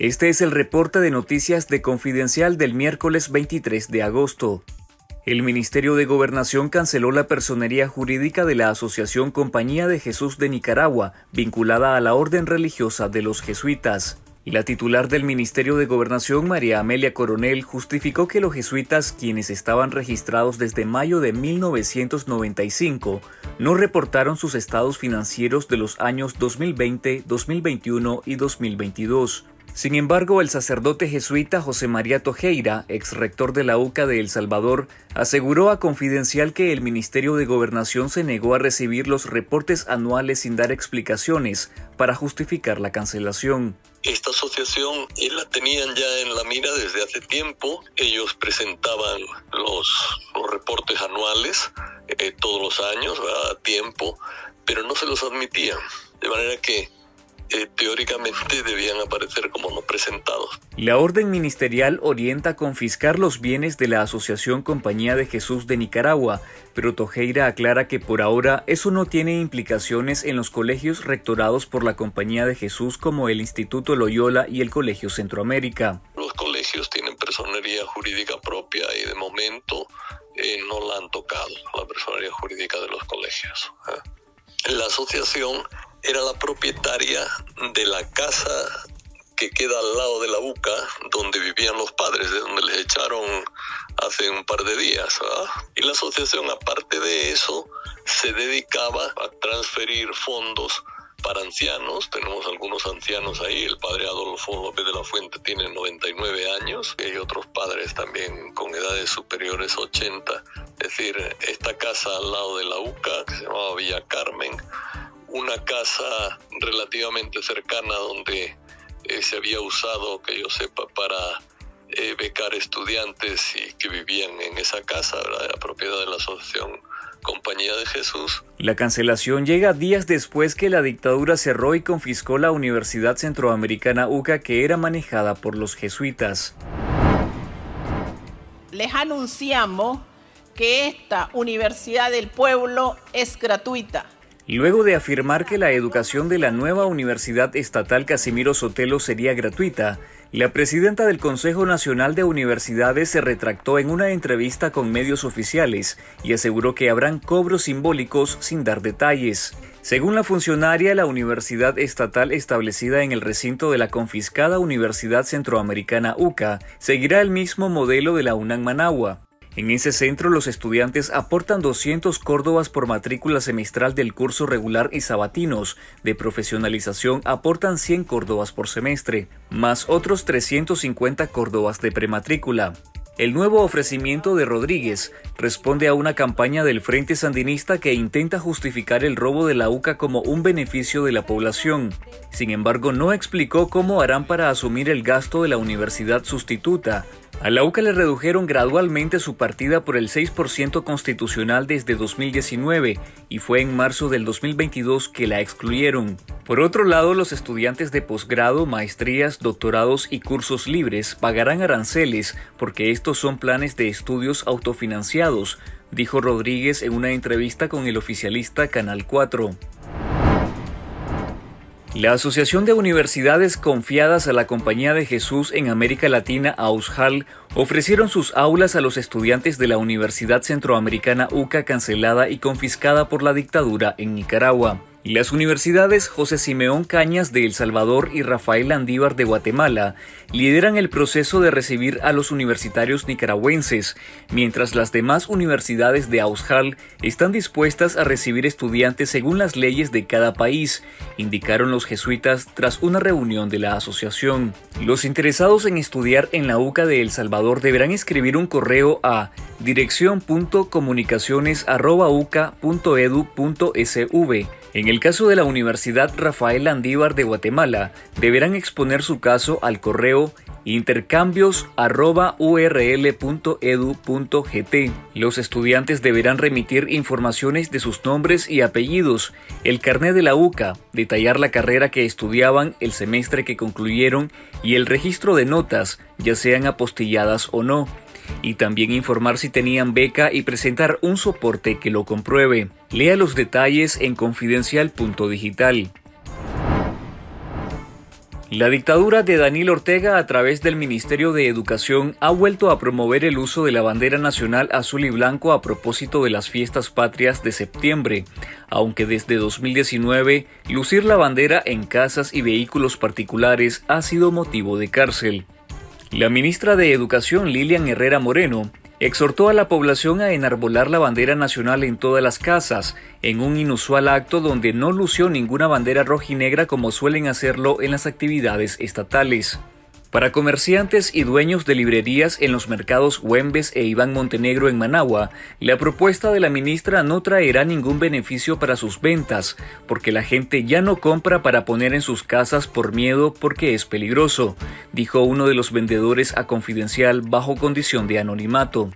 Este es el reporte de noticias de Confidencial del miércoles 23 de agosto. El Ministerio de Gobernación canceló la personería jurídica de la Asociación Compañía de Jesús de Nicaragua, vinculada a la orden religiosa de los jesuitas. La titular del Ministerio de Gobernación, María Amelia Coronel, justificó que los jesuitas, quienes estaban registrados desde mayo de 1995, no reportaron sus estados financieros de los años 2020, 2021 y 2022. Sin embargo, el sacerdote jesuita José María Tojeira, ex rector de la UCA de El Salvador, aseguró a Confidencial que el Ministerio de Gobernación se negó a recibir los reportes anuales sin dar explicaciones para justificar la cancelación. Esta asociación la tenían ya en la mira desde hace tiempo. Ellos presentaban los, reportes anuales eh, todos los años, a tiempo, pero no se los admitían. De manera que eh, teóricamente debían aparecer como no presentados. La orden ministerial orienta a confiscar los bienes de la Asociación Compañía de Jesús de Nicaragua, pero Tojeira aclara que por ahora eso no tiene implicaciones en los colegios rectorados por la Compañía de Jesús como el Instituto Loyola y el Colegio Centroamérica. Los colegios tienen personería jurídica propia y de momento eh, no la han tocado, la personería jurídica de los colegios. ¿eh? La asociación era la propietaria de la casa que queda al lado de la UCA, donde vivían los padres, de donde les echaron hace un par de días. Y la asociación, aparte de eso, se dedicaba a transferir fondos para ancianos. Tenemos algunos ancianos ahí. El padre Adolfo López de la Fuente tiene 99 años. Y hay otros padres también con edades superiores a 80. Es decir, esta casa al lado de la UCA, que se llamaba Villa Carmen, una casa relativamente cercana donde eh, se había usado, que yo sepa, para eh, becar estudiantes y que vivían en esa casa, ¿verdad? era propiedad de la Asociación Compañía de Jesús. La cancelación llega días después que la dictadura cerró y confiscó la Universidad Centroamericana UCA que era manejada por los jesuitas. Les anunciamos que esta Universidad del Pueblo es gratuita Luego de afirmar que la educación de la nueva Universidad Estatal Casimiro Sotelo sería gratuita, la presidenta del Consejo Nacional de Universidades se retractó en una entrevista con medios oficiales y aseguró que habrán cobros simbólicos sin dar detalles. Según la funcionaria, la universidad estatal establecida en el recinto de la confiscada Universidad Centroamericana UCA seguirá el mismo modelo de la UNAM Managua. En ese centro los estudiantes aportan 200 córdobas por matrícula semestral del curso regular y sabatinos. De profesionalización aportan 100 córdobas por semestre, más otros 350 córdobas de prematrícula. El nuevo ofrecimiento de Rodríguez responde a una campaña del Frente Sandinista que intenta justificar el robo de la UCA como un beneficio de la población. Sin embargo, no explicó cómo harán para asumir el gasto de la universidad sustituta, a la UCA le redujeron gradualmente su partida por el 6% constitucional desde 2019 y fue en marzo del 2022 que la excluyeron. Por otro lado, los estudiantes de posgrado, maestrías, doctorados y cursos libres pagarán aranceles porque estos son planes de estudios autofinanciados, dijo Rodríguez en una entrevista con el oficialista Canal 4. La Asociación de Universidades Confiadas a la Compañía de Jesús en América Latina, AUSHAL, ofrecieron sus aulas a los estudiantes de la Universidad Centroamericana UCA cancelada y confiscada por la dictadura en Nicaragua. Las universidades José Simeón Cañas de El Salvador y Rafael Andívar de Guatemala lideran el proceso de recibir a los universitarios nicaragüenses, mientras las demás universidades de Aushal están dispuestas a recibir estudiantes según las leyes de cada país, indicaron los jesuitas tras una reunión de la asociación. Los interesados en estudiar en la UCA de El Salvador deberán escribir un correo a dirección.comunicaciones.uca.edu.sv en el caso de la Universidad Rafael Andívar de Guatemala, deberán exponer su caso al correo intercambios.url.edu.gt. Los estudiantes deberán remitir informaciones de sus nombres y apellidos, el carnet de la UCA, detallar la carrera que estudiaban, el semestre que concluyeron y el registro de notas, ya sean apostilladas o no y también informar si tenían beca y presentar un soporte que lo compruebe. Lea los detalles en confidencial.digital. La dictadura de Daniel Ortega a través del Ministerio de Educación ha vuelto a promover el uso de la bandera nacional azul y blanco a propósito de las fiestas patrias de septiembre, aunque desde 2019 lucir la bandera en casas y vehículos particulares ha sido motivo de cárcel. La ministra de Educación Lilian Herrera Moreno exhortó a la población a enarbolar la bandera nacional en todas las casas, en un inusual acto donde no lució ninguna bandera rojinegra como suelen hacerlo en las actividades estatales. Para comerciantes y dueños de librerías en los mercados Huembes e Iván Montenegro en Managua, la propuesta de la ministra no traerá ningún beneficio para sus ventas, porque la gente ya no compra para poner en sus casas por miedo porque es peligroso, dijo uno de los vendedores a Confidencial bajo condición de anonimato.